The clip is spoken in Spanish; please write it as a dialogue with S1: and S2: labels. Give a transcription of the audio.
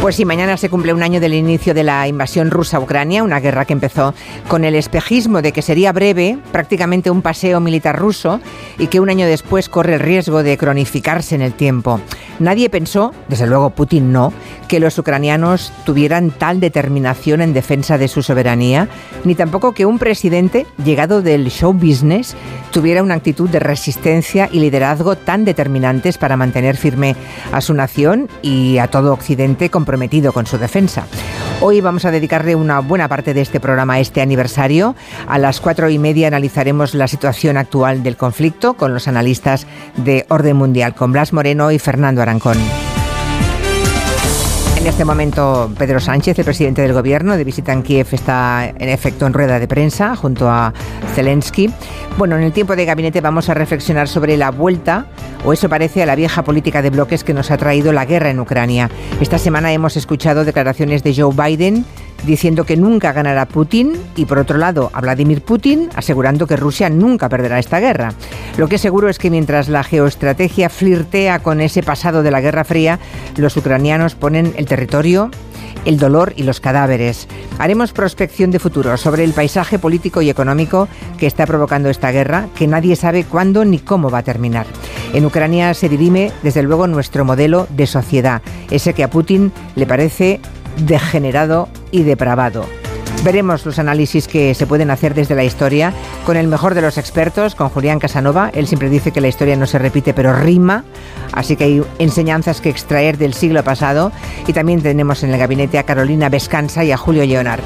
S1: Pues sí, mañana se cumple un año del inicio de la invasión rusa a Ucrania, una guerra que empezó con el espejismo de que sería breve, prácticamente un paseo militar ruso, y que un año después corre el riesgo de cronificarse en el tiempo. Nadie pensó, desde luego Putin no, que los ucranianos tuvieran tal determinación en defensa de su soberanía, ni tampoco que un presidente llegado del show business tuviera una actitud de resistencia y liderazgo tan determinantes para mantener firme a su nación y a todo Occidente comprometido con su defensa. Hoy vamos a dedicarle una buena parte de este programa a este aniversario. A las cuatro y media analizaremos la situación actual del conflicto con los analistas de Orden Mundial, con Blas Moreno y Fernando Arancón. En este momento, Pedro Sánchez, el presidente del gobierno, de visita en Kiev, está en efecto en rueda de prensa junto a Zelensky. Bueno, en el tiempo de gabinete vamos a reflexionar sobre la vuelta, o eso parece, a la vieja política de bloques que nos ha traído la guerra en Ucrania. Esta semana hemos escuchado declaraciones de Joe Biden diciendo que nunca ganará Putin y por otro lado a Vladimir Putin asegurando que Rusia nunca perderá esta guerra. Lo que es seguro es que mientras la geoestrategia flirtea con ese pasado de la Guerra Fría, los ucranianos ponen el territorio el dolor y los cadáveres. Haremos prospección de futuro sobre el paisaje político y económico que está provocando esta guerra, que nadie sabe cuándo ni cómo va a terminar. En Ucrania se dirime, desde luego, nuestro modelo de sociedad, ese que a Putin le parece degenerado y depravado. Veremos los análisis que se pueden hacer desde la historia con el mejor de los expertos, con Julián Casanova. Él siempre dice que la historia no se repite, pero rima. Así que hay enseñanzas que extraer del siglo pasado. Y también tenemos en el gabinete a Carolina Vescanza y a Julio Leonard.